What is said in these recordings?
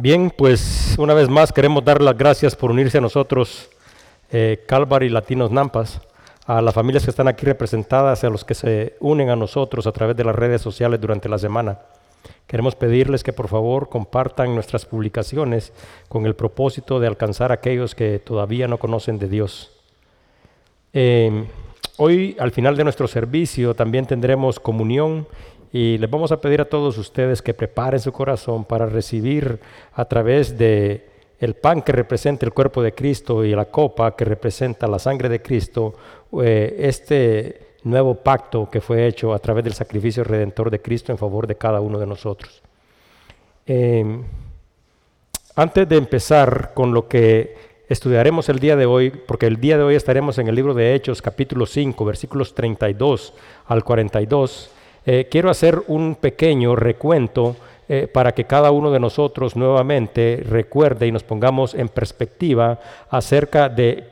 Bien, pues una vez más queremos dar las gracias por unirse a nosotros, eh, Calvary Latinos Nampas, a las familias que están aquí representadas, a los que se unen a nosotros a través de las redes sociales durante la semana. Queremos pedirles que por favor compartan nuestras publicaciones con el propósito de alcanzar a aquellos que todavía no conocen de Dios. Eh, hoy, al final de nuestro servicio, también tendremos comunión y les vamos a pedir a todos ustedes que preparen su corazón para recibir a través de el pan que representa el cuerpo de Cristo y la copa que representa la sangre de Cristo, eh, este nuevo pacto que fue hecho a través del sacrificio redentor de Cristo en favor de cada uno de nosotros. Em, antes de empezar con lo que estudiaremos el día de hoy, porque el día de hoy estaremos en el libro de Hechos capítulo 5, versículos 32 al 42, eh, quiero hacer un pequeño recuento eh, para que cada uno de nosotros nuevamente recuerde y nos pongamos en perspectiva acerca de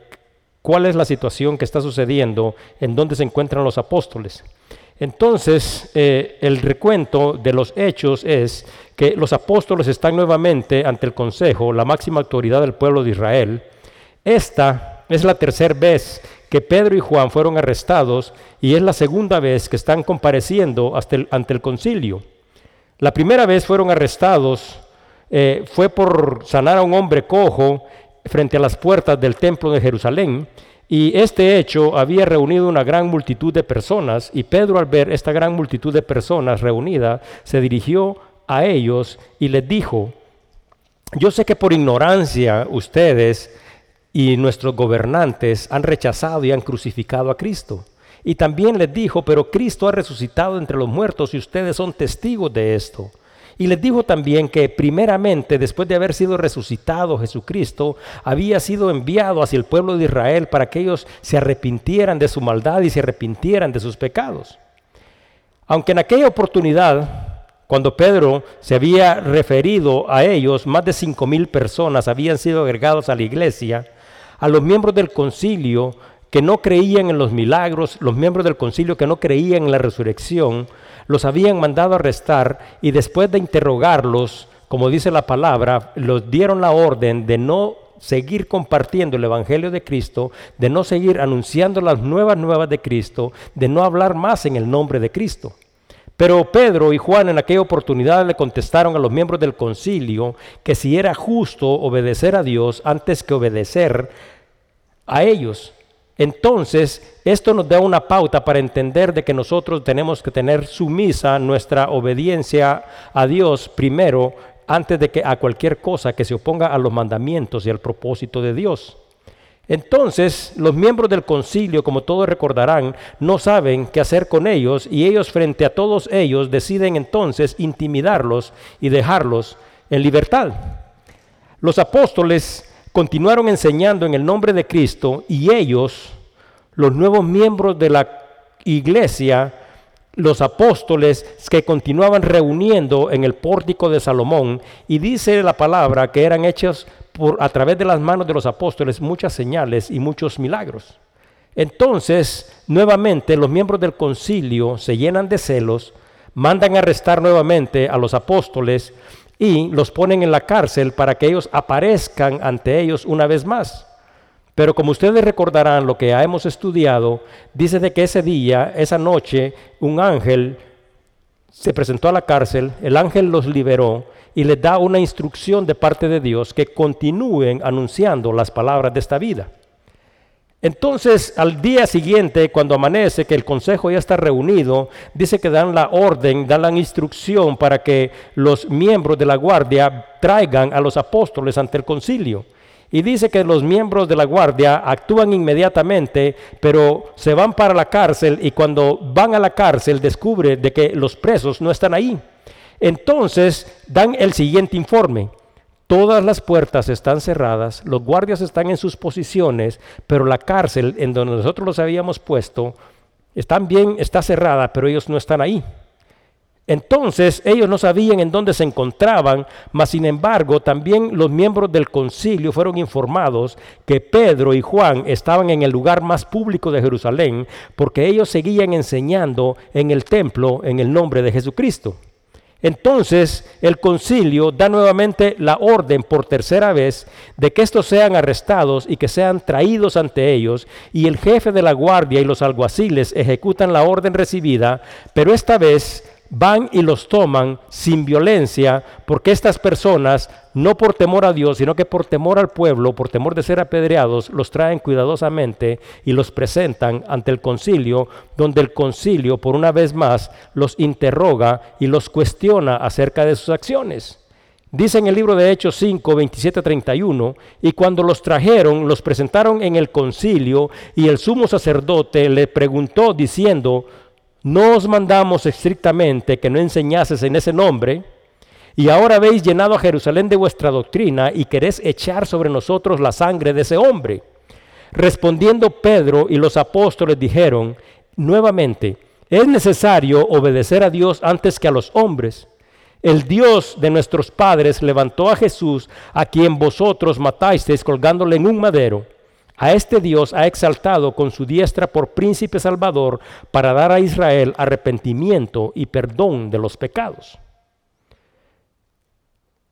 cuál es la situación que está sucediendo, en dónde se encuentran los apóstoles. Entonces, eh, el recuento de los hechos es que los apóstoles están nuevamente ante el Consejo, la máxima autoridad del pueblo de Israel. Esta es la tercera vez que Pedro y Juan fueron arrestados y es la segunda vez que están compareciendo ante el concilio. La primera vez fueron arrestados eh, fue por sanar a un hombre cojo frente a las puertas del templo de Jerusalén y este hecho había reunido una gran multitud de personas y Pedro al ver esta gran multitud de personas reunida se dirigió a ellos y les dijo, yo sé que por ignorancia ustedes y nuestros gobernantes han rechazado y han crucificado a Cristo. Y también les dijo, pero Cristo ha resucitado entre los muertos y ustedes son testigos de esto. Y les dijo también que primeramente, después de haber sido resucitado Jesucristo, había sido enviado hacia el pueblo de Israel para que ellos se arrepintieran de su maldad y se arrepintieran de sus pecados. Aunque en aquella oportunidad, cuando Pedro se había referido a ellos, más de cinco mil personas habían sido agregados a la iglesia, a los miembros del concilio que no creían en los milagros, los miembros del concilio que no creían en la resurrección, los habían mandado arrestar y después de interrogarlos, como dice la palabra, los dieron la orden de no seguir compartiendo el Evangelio de Cristo, de no seguir anunciando las nuevas nuevas de Cristo, de no hablar más en el nombre de Cristo. Pero Pedro y Juan en aquella oportunidad le contestaron a los miembros del concilio que si era justo obedecer a Dios antes que obedecer a ellos. Entonces, esto nos da una pauta para entender de que nosotros tenemos que tener sumisa nuestra obediencia a Dios primero antes de que a cualquier cosa que se oponga a los mandamientos y al propósito de Dios. Entonces los miembros del concilio, como todos recordarán, no saben qué hacer con ellos y ellos frente a todos ellos deciden entonces intimidarlos y dejarlos en libertad. Los apóstoles continuaron enseñando en el nombre de Cristo y ellos, los nuevos miembros de la iglesia, los apóstoles que continuaban reuniendo en el pórtico de Salomón, y dice la palabra que eran hechos a través de las manos de los apóstoles muchas señales y muchos milagros. Entonces, nuevamente los miembros del concilio se llenan de celos, mandan arrestar nuevamente a los apóstoles y los ponen en la cárcel para que ellos aparezcan ante ellos una vez más. Pero como ustedes recordarán lo que hemos estudiado, dice de que ese día, esa noche, un ángel se presentó a la cárcel, el ángel los liberó y les da una instrucción de parte de Dios que continúen anunciando las palabras de esta vida. Entonces, al día siguiente, cuando amanece, que el consejo ya está reunido, dice que dan la orden, dan la instrucción para que los miembros de la guardia traigan a los apóstoles ante el concilio. Y dice que los miembros de la guardia actúan inmediatamente, pero se van para la cárcel y cuando van a la cárcel descubre de que los presos no están ahí. Entonces dan el siguiente informe. Todas las puertas están cerradas, los guardias están en sus posiciones, pero la cárcel en donde nosotros los habíamos puesto, están bien, está cerrada, pero ellos no están ahí. Entonces ellos no sabían en dónde se encontraban, mas sin embargo también los miembros del concilio fueron informados que Pedro y Juan estaban en el lugar más público de Jerusalén, porque ellos seguían enseñando en el templo en el nombre de Jesucristo. Entonces el concilio da nuevamente la orden por tercera vez de que estos sean arrestados y que sean traídos ante ellos, y el jefe de la guardia y los alguaciles ejecutan la orden recibida, pero esta vez van y los toman sin violencia, porque estas personas, no por temor a Dios, sino que por temor al pueblo, por temor de ser apedreados, los traen cuidadosamente y los presentan ante el concilio, donde el concilio, por una vez más, los interroga y los cuestiona acerca de sus acciones. Dice en el libro de Hechos 5, 27, 31, y cuando los trajeron, los presentaron en el concilio, y el sumo sacerdote le preguntó diciendo, no os mandamos estrictamente que no enseñases en ese nombre, y ahora habéis llenado a Jerusalén de vuestra doctrina y queréis echar sobre nosotros la sangre de ese hombre. Respondiendo Pedro y los apóstoles dijeron nuevamente, es necesario obedecer a Dios antes que a los hombres. El Dios de nuestros padres levantó a Jesús, a quien vosotros matasteis colgándole en un madero. A este Dios ha exaltado con su diestra por príncipe salvador para dar a Israel arrepentimiento y perdón de los pecados.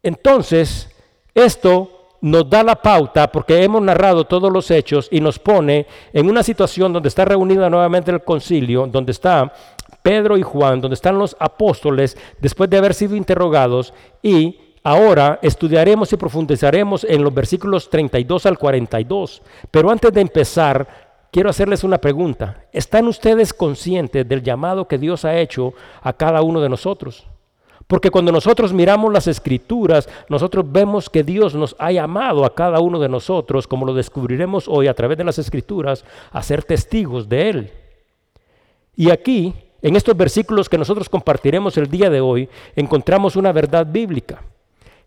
Entonces, esto nos da la pauta porque hemos narrado todos los hechos y nos pone en una situación donde está reunida nuevamente el concilio, donde está Pedro y Juan, donde están los apóstoles después de haber sido interrogados y Ahora estudiaremos y profundizaremos en los versículos 32 al 42, pero antes de empezar, quiero hacerles una pregunta. ¿Están ustedes conscientes del llamado que Dios ha hecho a cada uno de nosotros? Porque cuando nosotros miramos las escrituras, nosotros vemos que Dios nos ha llamado a cada uno de nosotros, como lo descubriremos hoy a través de las escrituras, a ser testigos de Él. Y aquí, en estos versículos que nosotros compartiremos el día de hoy, encontramos una verdad bíblica.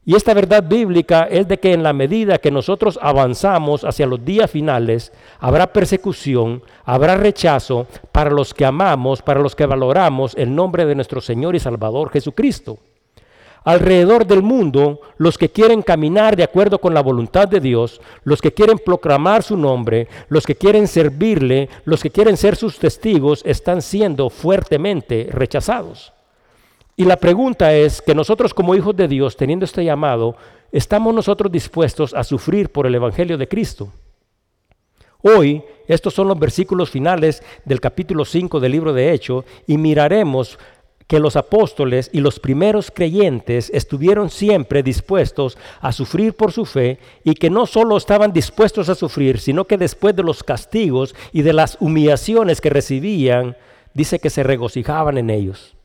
Y esta verdad bíblica es de que en la medida que nosotros avanzamos hacia los días finales, habrá persecución, habrá rechazo para los que amamos, para los que valoramos el nombre de nuestro Señor y Salvador Jesucristo. Alrededor del mundo, los que quieren caminar de acuerdo con la voluntad de Dios, los que quieren proclamar su nombre, los que quieren servirle, los que quieren ser sus testigos, están siendo fuertemente rechazados. Y la pregunta es que nosotros como hijos de Dios, teniendo este llamado, ¿estamos nosotros dispuestos a sufrir por el Evangelio de Cristo? Hoy, estos son los versículos finales del capítulo 5 del libro de Hechos y miraremos que los apóstoles y los primeros creyentes estuvieron siempre dispuestos a sufrir por su fe y que no solo estaban dispuestos a sufrir, sino que después de los castigos y de las humillaciones que recibían, dice que se regocijaban en ellos.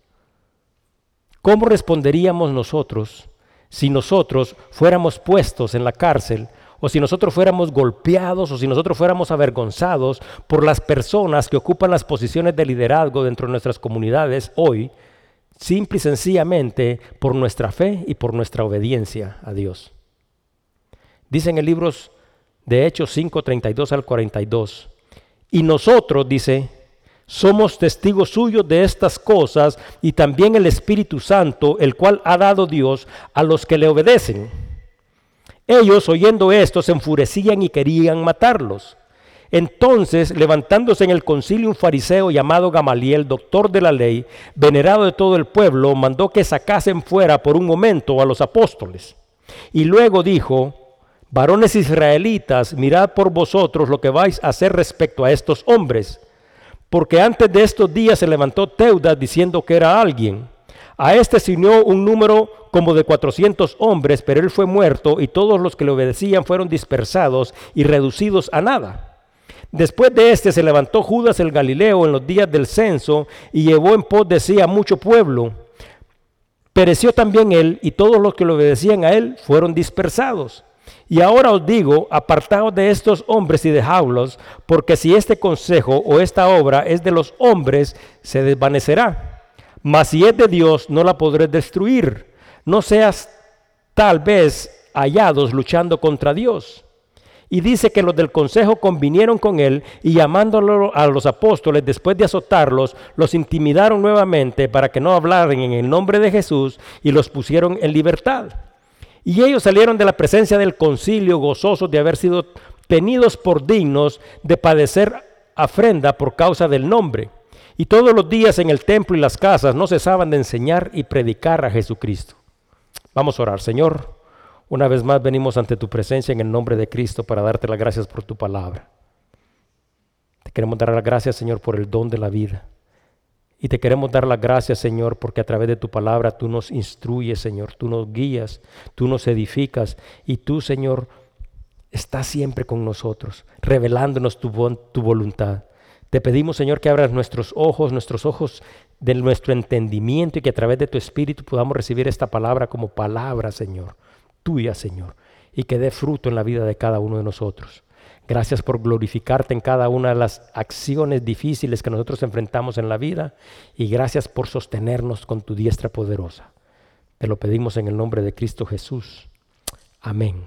¿Cómo responderíamos nosotros si nosotros fuéramos puestos en la cárcel o si nosotros fuéramos golpeados o si nosotros fuéramos avergonzados por las personas que ocupan las posiciones de liderazgo dentro de nuestras comunidades hoy, simple y sencillamente por nuestra fe y por nuestra obediencia a Dios? Dice en el libro de Hechos 5, 32 al 42, y nosotros, dice, somos testigos suyos de estas cosas y también el Espíritu Santo, el cual ha dado Dios a los que le obedecen. Ellos, oyendo esto, se enfurecían y querían matarlos. Entonces, levantándose en el concilio un fariseo llamado Gamaliel, doctor de la ley, venerado de todo el pueblo, mandó que sacasen fuera por un momento a los apóstoles. Y luego dijo, varones israelitas, mirad por vosotros lo que vais a hacer respecto a estos hombres porque antes de estos días se levantó Teudas diciendo que era alguien. A este se unió un número como de 400 hombres, pero él fue muerto y todos los que le obedecían fueron dispersados y reducidos a nada. Después de este se levantó Judas el Galileo en los días del censo y llevó en pos de sí a mucho pueblo. Pereció también él y todos los que le obedecían a él fueron dispersados. Y ahora os digo, apartaos de estos hombres y dejadlos, porque si este consejo o esta obra es de los hombres, se desvanecerá. Mas si es de Dios, no la podré destruir. No seas tal vez hallados luchando contra Dios. Y dice que los del consejo convinieron con él y llamándolo a los apóstoles después de azotarlos, los intimidaron nuevamente para que no hablaran en el nombre de Jesús y los pusieron en libertad. Y ellos salieron de la presencia del concilio gozosos de haber sido tenidos por dignos de padecer afrenda por causa del nombre. Y todos los días en el templo y las casas no cesaban de enseñar y predicar a Jesucristo. Vamos a orar, Señor. Una vez más venimos ante tu presencia en el nombre de Cristo para darte las gracias por tu palabra. Te queremos dar las gracias, Señor, por el don de la vida. Y te queremos dar las gracias, Señor, porque a través de tu palabra tú nos instruyes, Señor, tú nos guías, tú nos edificas y tú, Señor, estás siempre con nosotros, revelándonos tu, tu voluntad. Te pedimos, Señor, que abras nuestros ojos, nuestros ojos de nuestro entendimiento y que a través de tu Espíritu podamos recibir esta palabra como palabra, Señor, tuya, Señor, y que dé fruto en la vida de cada uno de nosotros. Gracias por glorificarte en cada una de las acciones difíciles que nosotros enfrentamos en la vida y gracias por sostenernos con tu diestra poderosa. Te lo pedimos en el nombre de Cristo Jesús. Amén.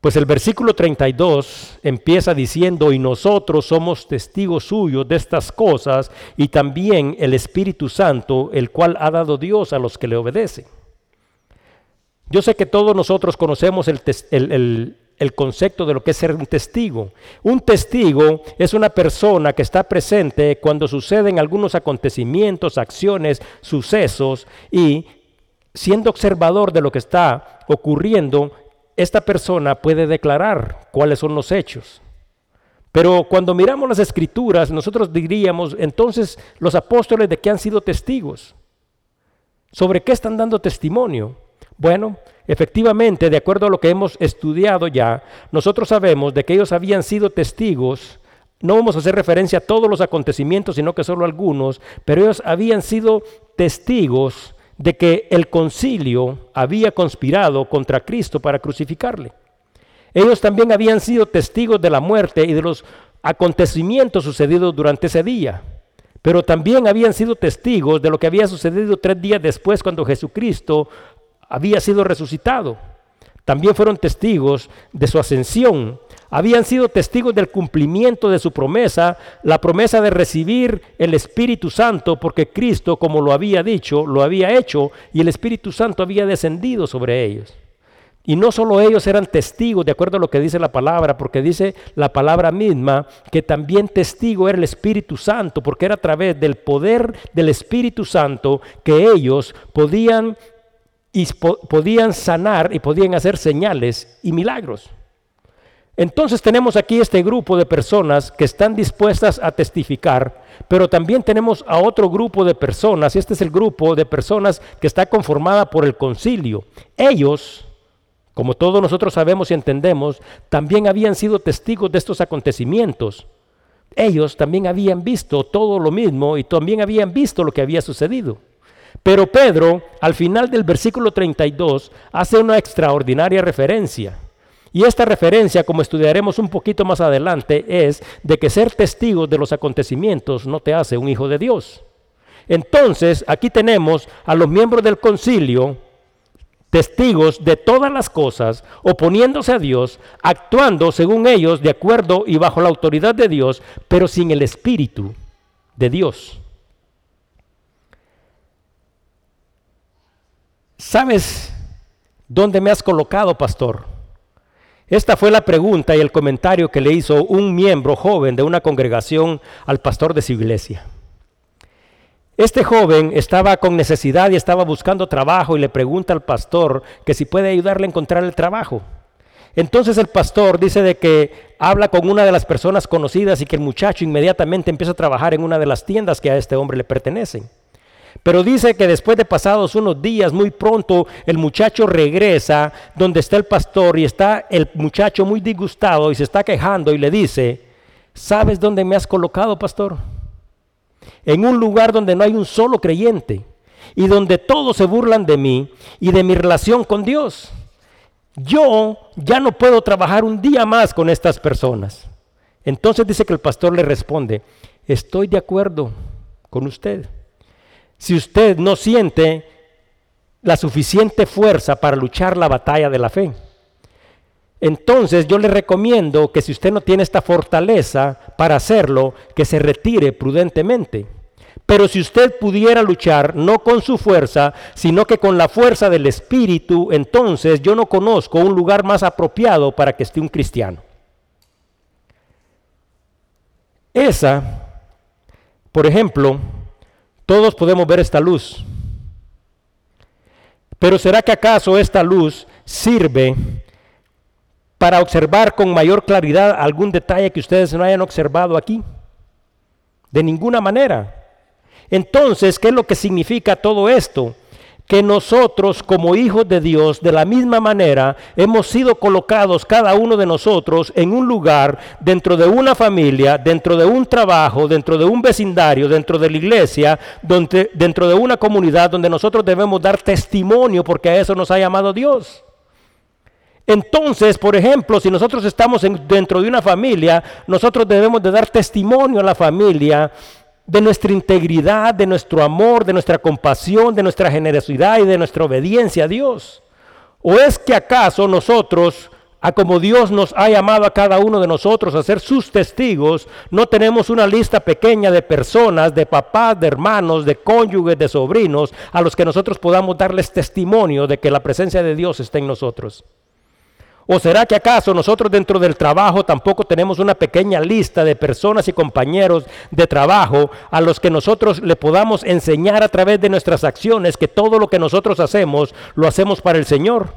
Pues el versículo 32 empieza diciendo, y nosotros somos testigos suyos de estas cosas, y también el Espíritu Santo, el cual ha dado Dios a los que le obedecen. Yo sé que todos nosotros conocemos el, el concepto de lo que es ser un testigo. Un testigo es una persona que está presente cuando suceden algunos acontecimientos, acciones, sucesos, y siendo observador de lo que está ocurriendo, esta persona puede declarar cuáles son los hechos. Pero cuando miramos las escrituras, nosotros diríamos, entonces, los apóstoles de qué han sido testigos. ¿Sobre qué están dando testimonio? Bueno, efectivamente, de acuerdo a lo que hemos estudiado ya, nosotros sabemos de que ellos habían sido testigos no vamos a hacer referencia a todos los acontecimientos, sino que solo algunos, pero ellos habían sido testigos de que el concilio había conspirado contra Cristo para crucificarle. Ellos también habían sido testigos de la muerte y de los acontecimientos sucedidos durante ese día, pero también habían sido testigos de lo que había sucedido tres días después cuando Jesucristo había sido resucitado. También fueron testigos de su ascensión habían sido testigos del cumplimiento de su promesa, la promesa de recibir el Espíritu Santo, porque Cristo, como lo había dicho, lo había hecho y el Espíritu Santo había descendido sobre ellos. Y no solo ellos eran testigos, de acuerdo a lo que dice la palabra, porque dice la palabra misma que también testigo era el Espíritu Santo, porque era a través del poder del Espíritu Santo que ellos podían, y podían sanar y podían hacer señales y milagros. Entonces tenemos aquí este grupo de personas que están dispuestas a testificar, pero también tenemos a otro grupo de personas, y este es el grupo de personas que está conformada por el concilio. Ellos, como todos nosotros sabemos y entendemos, también habían sido testigos de estos acontecimientos. Ellos también habían visto todo lo mismo y también habían visto lo que había sucedido. Pero Pedro, al final del versículo 32, hace una extraordinaria referencia. Y esta referencia, como estudiaremos un poquito más adelante, es de que ser testigo de los acontecimientos no te hace un hijo de Dios. Entonces, aquí tenemos a los miembros del concilio, testigos de todas las cosas, oponiéndose a Dios, actuando según ellos, de acuerdo y bajo la autoridad de Dios, pero sin el Espíritu de Dios. ¿Sabes dónde me has colocado, pastor? Esta fue la pregunta y el comentario que le hizo un miembro joven de una congregación al pastor de su iglesia. Este joven estaba con necesidad y estaba buscando trabajo y le pregunta al pastor que si puede ayudarle a encontrar el trabajo. Entonces el pastor dice de que habla con una de las personas conocidas y que el muchacho inmediatamente empieza a trabajar en una de las tiendas que a este hombre le pertenecen. Pero dice que después de pasados unos días, muy pronto, el muchacho regresa donde está el pastor y está el muchacho muy disgustado y se está quejando y le dice, ¿sabes dónde me has colocado, pastor? En un lugar donde no hay un solo creyente y donde todos se burlan de mí y de mi relación con Dios. Yo ya no puedo trabajar un día más con estas personas. Entonces dice que el pastor le responde, estoy de acuerdo con usted si usted no siente la suficiente fuerza para luchar la batalla de la fe. Entonces yo le recomiendo que si usted no tiene esta fortaleza para hacerlo, que se retire prudentemente. Pero si usted pudiera luchar no con su fuerza, sino que con la fuerza del Espíritu, entonces yo no conozco un lugar más apropiado para que esté un cristiano. Esa Por ejemplo, todos podemos ver esta luz. Pero ¿será que acaso esta luz sirve para observar con mayor claridad algún detalle que ustedes no hayan observado aquí? De ninguna manera. Entonces, ¿qué es lo que significa todo esto? Que nosotros como hijos de Dios, de la misma manera, hemos sido colocados cada uno de nosotros en un lugar, dentro de una familia, dentro de un trabajo, dentro de un vecindario, dentro de la iglesia, donde, dentro de una comunidad donde nosotros debemos dar testimonio porque a eso nos ha llamado Dios. Entonces, por ejemplo, si nosotros estamos dentro de una familia, nosotros debemos de dar testimonio a la familia de nuestra integridad, de nuestro amor, de nuestra compasión, de nuestra generosidad y de nuestra obediencia a Dios? ¿O es que acaso nosotros, a como Dios nos ha llamado a cada uno de nosotros a ser sus testigos, no tenemos una lista pequeña de personas, de papás, de hermanos, de cónyuges, de sobrinos, a los que nosotros podamos darles testimonio de que la presencia de Dios está en nosotros? ¿O será que acaso nosotros dentro del trabajo tampoco tenemos una pequeña lista de personas y compañeros de trabajo a los que nosotros le podamos enseñar a través de nuestras acciones que todo lo que nosotros hacemos lo hacemos para el Señor?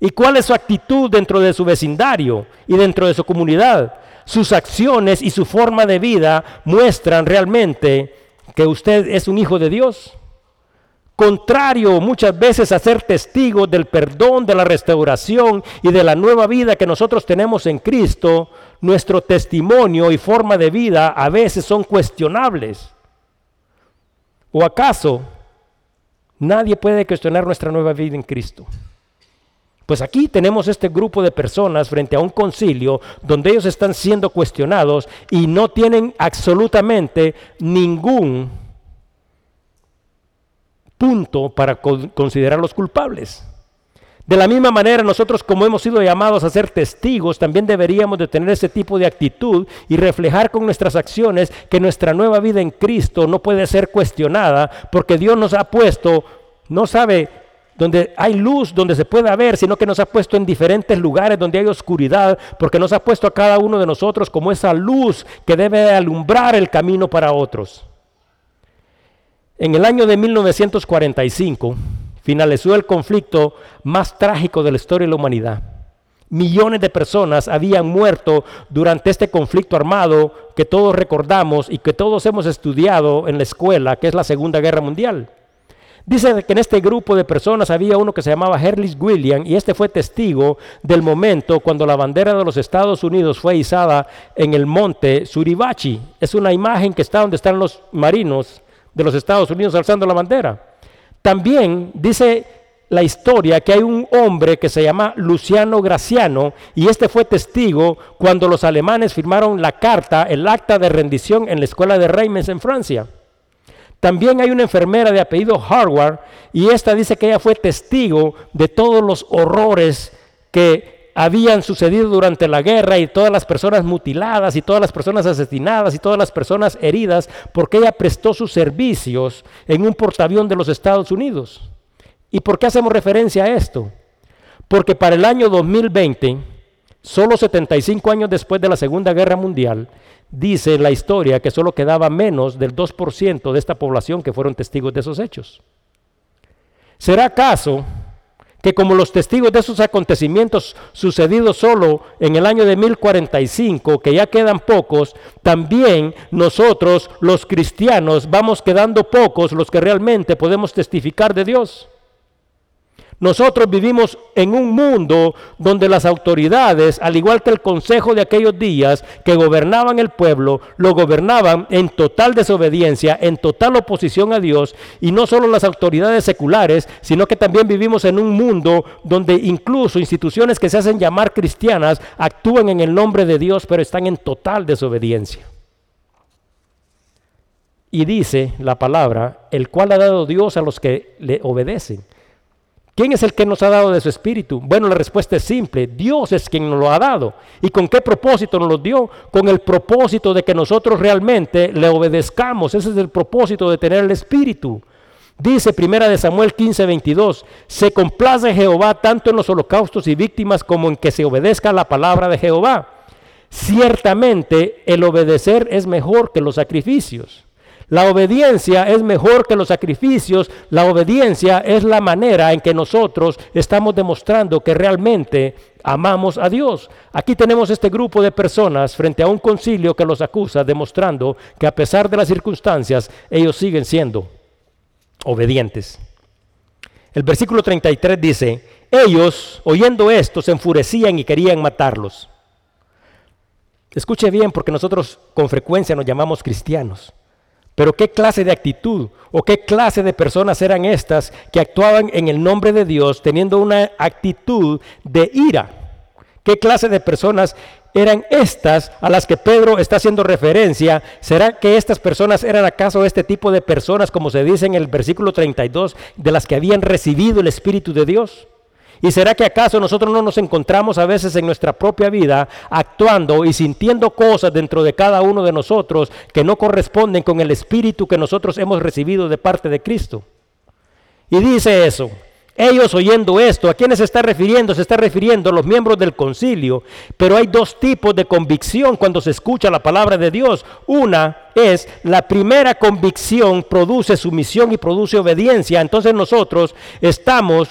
¿Y cuál es su actitud dentro de su vecindario y dentro de su comunidad? Sus acciones y su forma de vida muestran realmente que usted es un hijo de Dios contrario muchas veces a ser testigos del perdón, de la restauración y de la nueva vida que nosotros tenemos en Cristo, nuestro testimonio y forma de vida a veces son cuestionables. ¿O acaso nadie puede cuestionar nuestra nueva vida en Cristo? Pues aquí tenemos este grupo de personas frente a un concilio donde ellos están siendo cuestionados y no tienen absolutamente ningún punto para considerarlos culpables. De la misma manera, nosotros como hemos sido llamados a ser testigos, también deberíamos de tener ese tipo de actitud y reflejar con nuestras acciones que nuestra nueva vida en Cristo no puede ser cuestionada porque Dios nos ha puesto, no sabe donde hay luz, donde se pueda ver, sino que nos ha puesto en diferentes lugares donde hay oscuridad, porque nos ha puesto a cada uno de nosotros como esa luz que debe alumbrar el camino para otros. En el año de 1945 finalizó el conflicto más trágico de la historia de la humanidad. Millones de personas habían muerto durante este conflicto armado que todos recordamos y que todos hemos estudiado en la escuela, que es la Segunda Guerra Mundial. Dice que en este grupo de personas había uno que se llamaba Herlis William y este fue testigo del momento cuando la bandera de los Estados Unidos fue izada en el monte Suribachi. Es una imagen que está donde están los marinos de los Estados Unidos alzando la bandera. También dice la historia que hay un hombre que se llama Luciano Graciano y este fue testigo cuando los alemanes firmaron la carta, el acta de rendición en la escuela de Reims en Francia. También hay una enfermera de apellido Harvard y esta dice que ella fue testigo de todos los horrores que habían sucedido durante la guerra y todas las personas mutiladas y todas las personas asesinadas y todas las personas heridas porque ella prestó sus servicios en un portaavión de los Estados Unidos. ¿Y por qué hacemos referencia a esto? Porque para el año 2020, solo 75 años después de la Segunda Guerra Mundial, dice la historia que solo quedaba menos del 2% de esta población que fueron testigos de esos hechos. ¿Será acaso que como los testigos de esos acontecimientos sucedidos solo en el año de 1045, que ya quedan pocos, también nosotros los cristianos vamos quedando pocos los que realmente podemos testificar de Dios. Nosotros vivimos en un mundo donde las autoridades, al igual que el consejo de aquellos días que gobernaban el pueblo, lo gobernaban en total desobediencia, en total oposición a Dios, y no solo las autoridades seculares, sino que también vivimos en un mundo donde incluso instituciones que se hacen llamar cristianas actúan en el nombre de Dios, pero están en total desobediencia. Y dice la palabra, el cual ha dado Dios a los que le obedecen. ¿Quién es el que nos ha dado de su espíritu? Bueno, la respuesta es simple. Dios es quien nos lo ha dado. ¿Y con qué propósito nos lo dio? Con el propósito de que nosotros realmente le obedezcamos. Ese es el propósito de tener el espíritu. Dice primera de Samuel 15, 22, se complace Jehová tanto en los holocaustos y víctimas como en que se obedezca la palabra de Jehová. Ciertamente el obedecer es mejor que los sacrificios. La obediencia es mejor que los sacrificios. La obediencia es la manera en que nosotros estamos demostrando que realmente amamos a Dios. Aquí tenemos este grupo de personas frente a un concilio que los acusa, demostrando que a pesar de las circunstancias, ellos siguen siendo obedientes. El versículo 33 dice, ellos, oyendo esto, se enfurecían y querían matarlos. Escuche bien porque nosotros con frecuencia nos llamamos cristianos. Pero qué clase de actitud o qué clase de personas eran estas que actuaban en el nombre de Dios teniendo una actitud de ira. ¿Qué clase de personas eran estas a las que Pedro está haciendo referencia? ¿Será que estas personas eran acaso este tipo de personas, como se dice en el versículo 32, de las que habían recibido el Espíritu de Dios? ¿Y será que acaso nosotros no nos encontramos a veces en nuestra propia vida actuando y sintiendo cosas dentro de cada uno de nosotros que no corresponden con el espíritu que nosotros hemos recibido de parte de Cristo? Y dice eso. Ellos oyendo esto, ¿a quiénes se está refiriendo? Se está refiriendo a los miembros del concilio. Pero hay dos tipos de convicción cuando se escucha la palabra de Dios. Una es la primera convicción produce sumisión y produce obediencia. Entonces nosotros estamos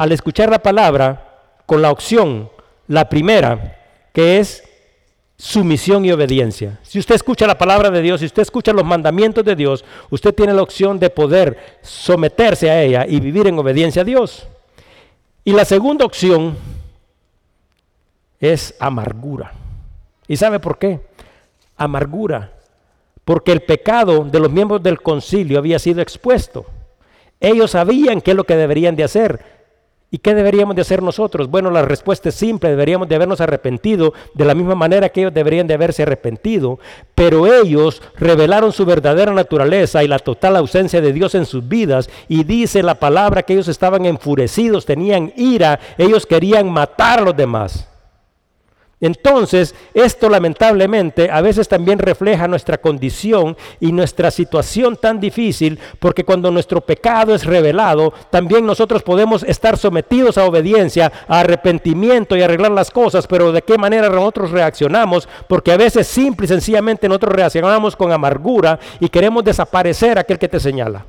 al escuchar la palabra con la opción, la primera, que es sumisión y obediencia. Si usted escucha la palabra de Dios, si usted escucha los mandamientos de Dios, usted tiene la opción de poder someterse a ella y vivir en obediencia a Dios. Y la segunda opción es amargura. ¿Y sabe por qué? Amargura. Porque el pecado de los miembros del concilio había sido expuesto. Ellos sabían qué es lo que deberían de hacer, ¿Y qué deberíamos de hacer nosotros? Bueno, la respuesta es simple, deberíamos de habernos arrepentido de la misma manera que ellos deberían de haberse arrepentido, pero ellos revelaron su verdadera naturaleza y la total ausencia de Dios en sus vidas y dice la palabra que ellos estaban enfurecidos, tenían ira, ellos querían matar a los demás. Entonces, esto lamentablemente a veces también refleja nuestra condición y nuestra situación tan difícil, porque cuando nuestro pecado es revelado, también nosotros podemos estar sometidos a obediencia, a arrepentimiento y arreglar las cosas, pero de qué manera nosotros reaccionamos, porque a veces simple y sencillamente nosotros reaccionamos con amargura y queremos desaparecer aquel que te señala.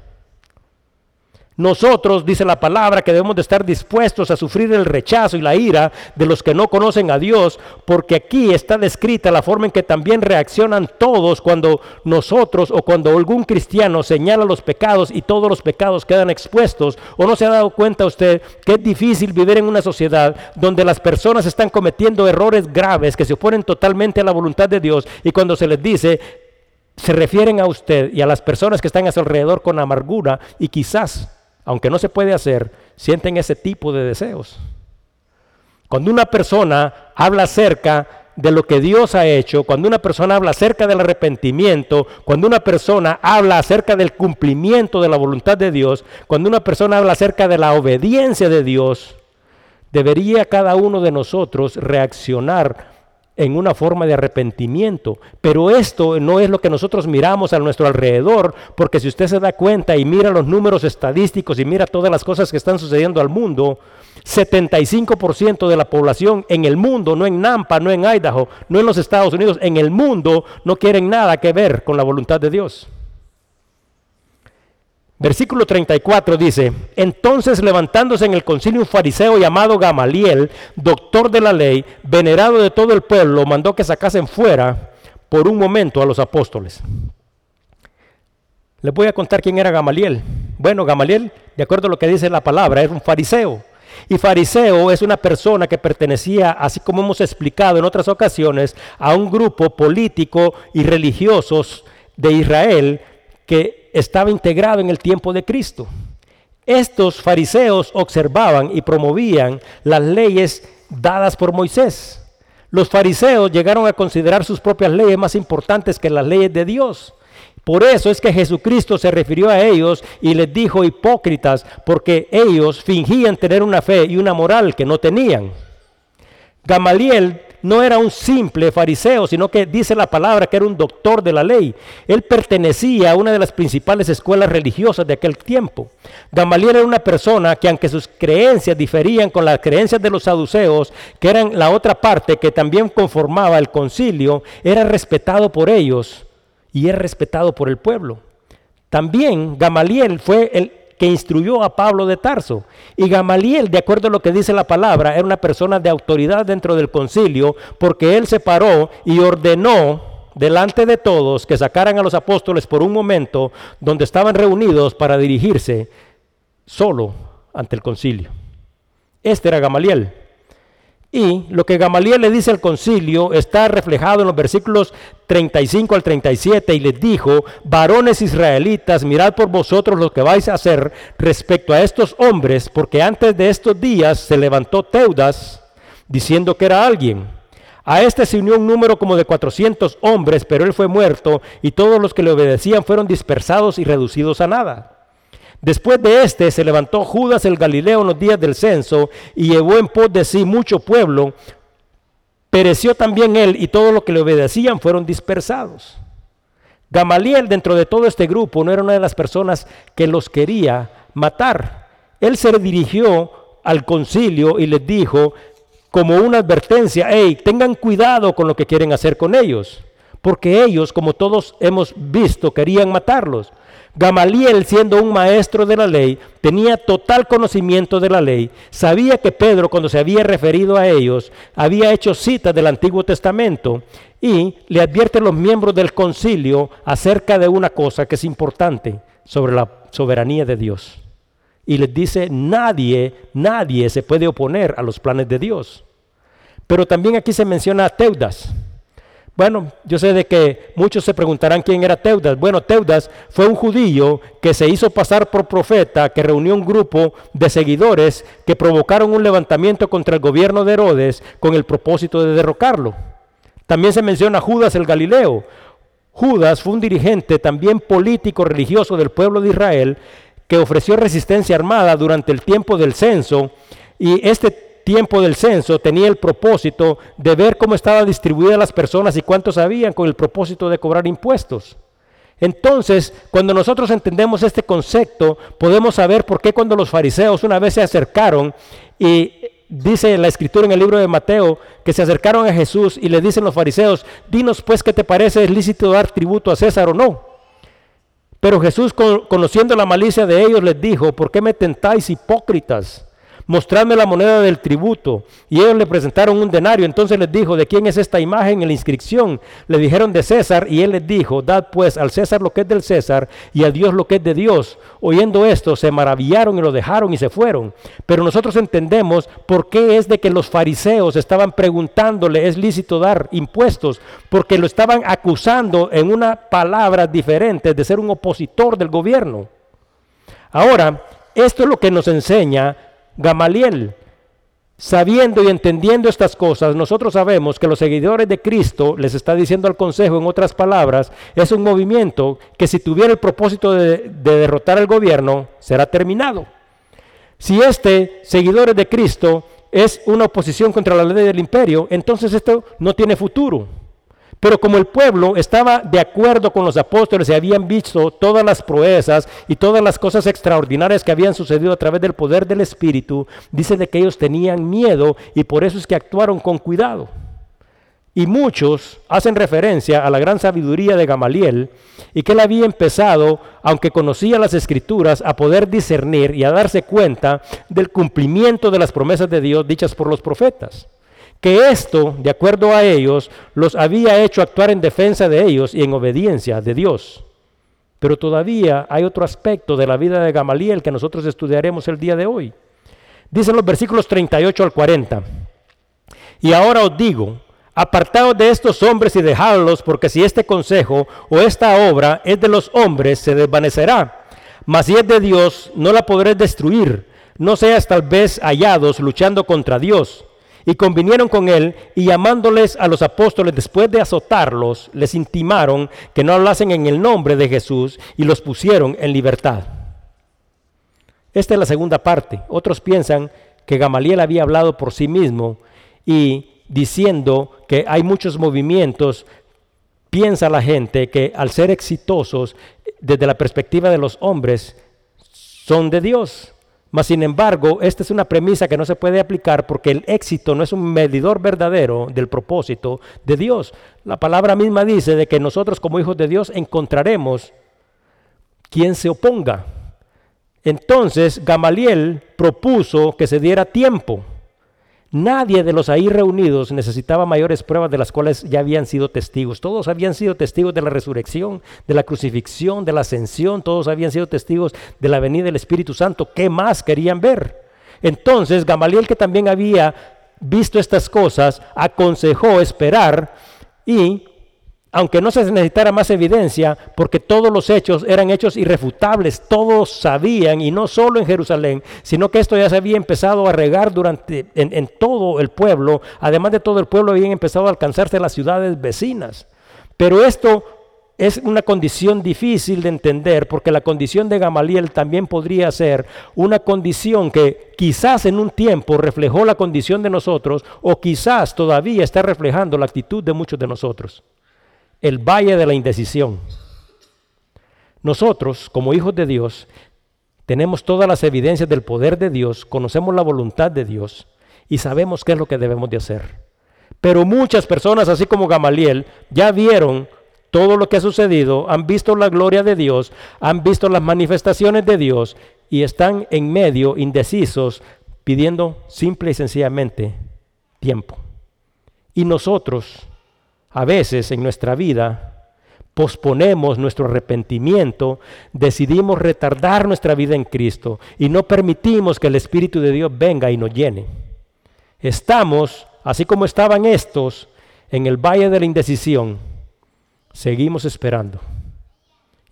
Nosotros, dice la palabra, que debemos de estar dispuestos a sufrir el rechazo y la ira de los que no conocen a Dios, porque aquí está descrita la forma en que también reaccionan todos cuando nosotros o cuando algún cristiano señala los pecados y todos los pecados quedan expuestos. ¿O no se ha dado cuenta usted que es difícil vivir en una sociedad donde las personas están cometiendo errores graves que se oponen totalmente a la voluntad de Dios y cuando se les dice, se refieren a usted y a las personas que están a su alrededor con amargura y quizás aunque no se puede hacer, sienten ese tipo de deseos. Cuando una persona habla acerca de lo que Dios ha hecho, cuando una persona habla acerca del arrepentimiento, cuando una persona habla acerca del cumplimiento de la voluntad de Dios, cuando una persona habla acerca de la obediencia de Dios, debería cada uno de nosotros reaccionar en una forma de arrepentimiento. Pero esto no es lo que nosotros miramos a nuestro alrededor, porque si usted se da cuenta y mira los números estadísticos y mira todas las cosas que están sucediendo al mundo, 75% de la población en el mundo, no en Nampa, no en Idaho, no en los Estados Unidos, en el mundo no quieren nada que ver con la voluntad de Dios. Versículo 34 dice, entonces levantándose en el concilio un fariseo llamado Gamaliel, doctor de la ley, venerado de todo el pueblo, mandó que sacasen fuera por un momento a los apóstoles. Les voy a contar quién era Gamaliel. Bueno, Gamaliel, de acuerdo a lo que dice la palabra, era un fariseo. Y fariseo es una persona que pertenecía, así como hemos explicado en otras ocasiones, a un grupo político y religiosos de Israel que estaba integrado en el tiempo de Cristo. Estos fariseos observaban y promovían las leyes dadas por Moisés. Los fariseos llegaron a considerar sus propias leyes más importantes que las leyes de Dios. Por eso es que Jesucristo se refirió a ellos y les dijo hipócritas, porque ellos fingían tener una fe y una moral que no tenían. Gamaliel no era un simple fariseo, sino que dice la palabra que era un doctor de la ley. Él pertenecía a una de las principales escuelas religiosas de aquel tiempo. Gamaliel era una persona que aunque sus creencias diferían con las creencias de los saduceos, que eran la otra parte que también conformaba el concilio, era respetado por ellos y es respetado por el pueblo. También Gamaliel fue el que instruyó a Pablo de Tarso. Y Gamaliel, de acuerdo a lo que dice la palabra, era una persona de autoridad dentro del concilio, porque él se paró y ordenó delante de todos que sacaran a los apóstoles por un momento donde estaban reunidos para dirigirse solo ante el concilio. Este era Gamaliel. Y lo que Gamaliel le dice al concilio está reflejado en los versículos 35 al 37 y les dijo, varones israelitas, mirad por vosotros lo que vais a hacer respecto a estos hombres, porque antes de estos días se levantó Teudas diciendo que era alguien. A este se unió un número como de 400 hombres, pero él fue muerto y todos los que le obedecían fueron dispersados y reducidos a nada. Después de este se levantó Judas el Galileo en los días del censo y llevó en pos de sí mucho pueblo. Pereció también él y todos los que le obedecían fueron dispersados. Gamaliel dentro de todo este grupo no era una de las personas que los quería matar. Él se dirigió al concilio y les dijo como una advertencia, hey, tengan cuidado con lo que quieren hacer con ellos, porque ellos, como todos hemos visto, querían matarlos. Gamaliel, siendo un maestro de la ley, tenía total conocimiento de la ley, sabía que Pedro, cuando se había referido a ellos, había hecho citas del Antiguo Testamento y le advierte a los miembros del concilio acerca de una cosa que es importante sobre la soberanía de Dios. Y les dice, nadie, nadie se puede oponer a los planes de Dios. Pero también aquí se menciona a Teudas. Bueno, yo sé de que muchos se preguntarán quién era Teudas. Bueno, Teudas fue un judío que se hizo pasar por profeta, que reunió un grupo de seguidores que provocaron un levantamiento contra el gobierno de Herodes con el propósito de derrocarlo. También se menciona Judas el Galileo. Judas fue un dirigente también político religioso del pueblo de Israel que ofreció resistencia armada durante el tiempo del censo y este tiempo del censo tenía el propósito de ver cómo estaban distribuidas las personas y cuántos habían con el propósito de cobrar impuestos. Entonces, cuando nosotros entendemos este concepto, podemos saber por qué cuando los fariseos una vez se acercaron y dice la escritura en el libro de Mateo que se acercaron a Jesús y le dicen los fariseos, dinos pues qué te parece, es lícito dar tributo a César o no. Pero Jesús, conociendo la malicia de ellos, les dijo, ¿por qué me tentáis hipócritas? Mostradme la moneda del tributo. Y ellos le presentaron un denario. Entonces les dijo, ¿de quién es esta imagen en la inscripción? Le dijeron de César y él les dijo, dad pues al César lo que es del César y a Dios lo que es de Dios. Oyendo esto, se maravillaron y lo dejaron y se fueron. Pero nosotros entendemos por qué es de que los fariseos estaban preguntándole, ¿es lícito dar impuestos? Porque lo estaban acusando en una palabra diferente de ser un opositor del gobierno. Ahora, esto es lo que nos enseña Gamaliel. Sabiendo y entendiendo estas cosas, nosotros sabemos que los seguidores de Cristo, les está diciendo al Consejo en otras palabras, es un movimiento que si tuviera el propósito de, derrotar al gobierno, será terminado. Si este, seguidores de Cristo, es una oposición contra la ley del imperio, entonces esto no tiene futuro. Pero como el pueblo estaba de acuerdo con los apóstoles y habían visto todas las proezas y todas las cosas extraordinarias que habían sucedido a través del poder del Espíritu, dice de que ellos tenían miedo y por eso es que actuaron con cuidado. Y muchos hacen referencia a la gran sabiduría de Gamaliel y que él había empezado, aunque conocía las escrituras, a poder discernir y a darse cuenta del cumplimiento de las promesas de Dios dichas por los profetas que esto, de acuerdo a ellos, los había hecho actuar en defensa de ellos y en obediencia de Dios. Pero todavía hay otro aspecto de la vida de Gamaliel que nosotros estudiaremos el día de hoy. Dicen los versículos 38 al 40. Y ahora os digo, apartaos de estos hombres y dejadlos, porque si este consejo o esta obra es de los hombres, se desvanecerá. Mas si es de Dios, no la podréis destruir. No seas tal vez hallados luchando contra Dios. Y convinieron con él y llamándoles a los apóstoles después de azotarlos, les intimaron que no hablasen en el nombre de Jesús y los pusieron en libertad. Esta es la segunda parte. Otros piensan que Gamaliel había hablado por sí mismo y diciendo que hay muchos movimientos, piensa la gente que al ser exitosos desde la perspectiva de los hombres, son de Dios. Mas, sin embargo, esta es una premisa que no se puede aplicar porque el éxito no es un medidor verdadero del propósito de Dios. La palabra misma dice de que nosotros como hijos de Dios encontraremos quien se oponga. Entonces, Gamaliel propuso que se diera tiempo. Nadie de los ahí reunidos necesitaba mayores pruebas de las cuales ya habían sido testigos. Todos habían sido testigos de la resurrección, de la crucifixión, de la ascensión. Todos habían sido testigos de la venida del Espíritu Santo. ¿Qué más querían ver? Entonces Gamaliel, que también había visto estas cosas, aconsejó esperar y aunque no se necesitara más evidencia, porque todos los hechos eran hechos irrefutables, todos sabían, y no solo en Jerusalén, sino que esto ya se había empezado a regar durante, en, en todo el pueblo, además de todo el pueblo habían empezado a alcanzarse las ciudades vecinas. Pero esto es una condición difícil de entender, porque la condición de Gamaliel también podría ser una condición que quizás en un tiempo reflejó la condición de nosotros, o quizás todavía está reflejando la actitud de muchos de nosotros el valle de la indecisión. Nosotros, como hijos de Dios, tenemos todas las evidencias del poder de Dios, conocemos la voluntad de Dios y sabemos qué es lo que debemos de hacer. Pero muchas personas, así como Gamaliel, ya vieron todo lo que ha sucedido, han visto la gloria de Dios, han visto las manifestaciones de Dios y están en medio indecisos pidiendo simple y sencillamente tiempo. Y nosotros, a veces en nuestra vida posponemos nuestro arrepentimiento, decidimos retardar nuestra vida en Cristo y no permitimos que el Espíritu de Dios venga y nos llene. Estamos, así como estaban estos, en el valle de la indecisión, seguimos esperando.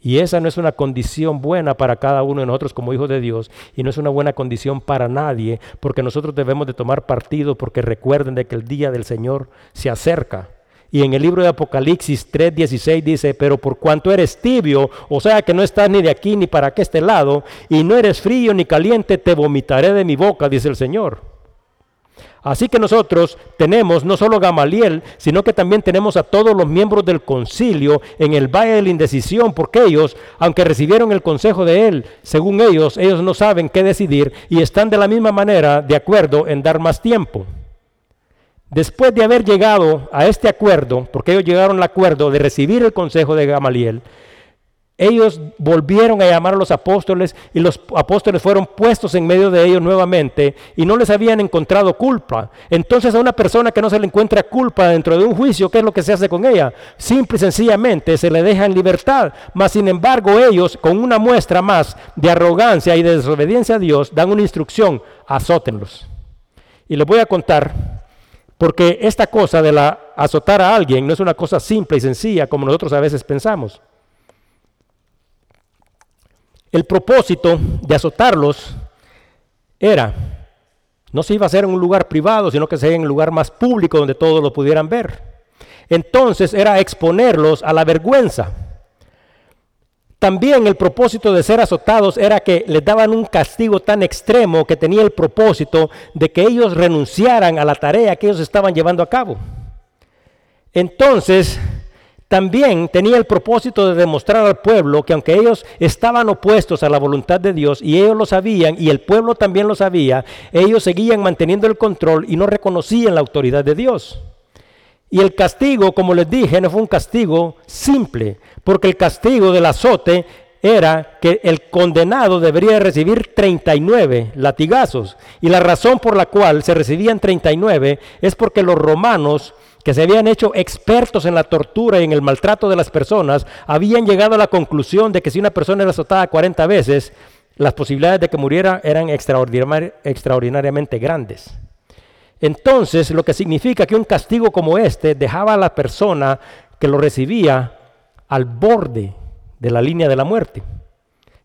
Y esa no es una condición buena para cada uno de nosotros como hijos de Dios y no es una buena condición para nadie, porque nosotros debemos de tomar partido porque recuerden de que el día del Señor se acerca. Y en el libro de Apocalipsis 3:16 dice, pero por cuanto eres tibio, o sea que no estás ni de aquí ni para este lado, y no eres frío ni caliente, te vomitaré de mi boca, dice el Señor. Así que nosotros tenemos no solo Gamaliel, sino que también tenemos a todos los miembros del concilio en el valle de la indecisión, porque ellos, aunque recibieron el consejo de él, según ellos, ellos no saben qué decidir y están de la misma manera de acuerdo en dar más tiempo. Después de haber llegado a este acuerdo, porque ellos llegaron al acuerdo de recibir el consejo de Gamaliel, ellos volvieron a llamar a los apóstoles y los apóstoles fueron puestos en medio de ellos nuevamente y no les habían encontrado culpa. Entonces a una persona que no se le encuentra culpa dentro de un juicio, ¿qué es lo que se hace con ella? Simple y sencillamente se le deja en libertad. Mas sin embargo ellos, con una muestra más de arrogancia y de desobediencia a Dios, dan una instrucción, azótenlos. Y les voy a contar porque esta cosa de la azotar a alguien no es una cosa simple y sencilla como nosotros a veces pensamos. El propósito de azotarlos era, no se iba a hacer en un lugar privado, sino que se en un lugar más público donde todos lo pudieran ver. Entonces era exponerlos a la vergüenza. También el propósito de ser azotados era que les daban un castigo tan extremo que tenía el propósito de que ellos renunciaran a la tarea que ellos estaban llevando a cabo. Entonces, también tenía el propósito de demostrar al pueblo que aunque ellos estaban opuestos a la voluntad de Dios y ellos lo sabían y el pueblo también lo sabía, ellos seguían manteniendo el control y no reconocían la autoridad de Dios. Y el castigo, como les dije, no fue un castigo simple, porque el castigo del azote era que el condenado debería recibir 39 latigazos. Y la razón por la cual se recibían 39 es porque los romanos, que se habían hecho expertos en la tortura y en el maltrato de las personas, habían llegado a la conclusión de que si una persona era azotada 40 veces, las posibilidades de que muriera eran extraordinariamente grandes. Entonces, lo que significa que un castigo como este dejaba a la persona que lo recibía al borde de la línea de la muerte.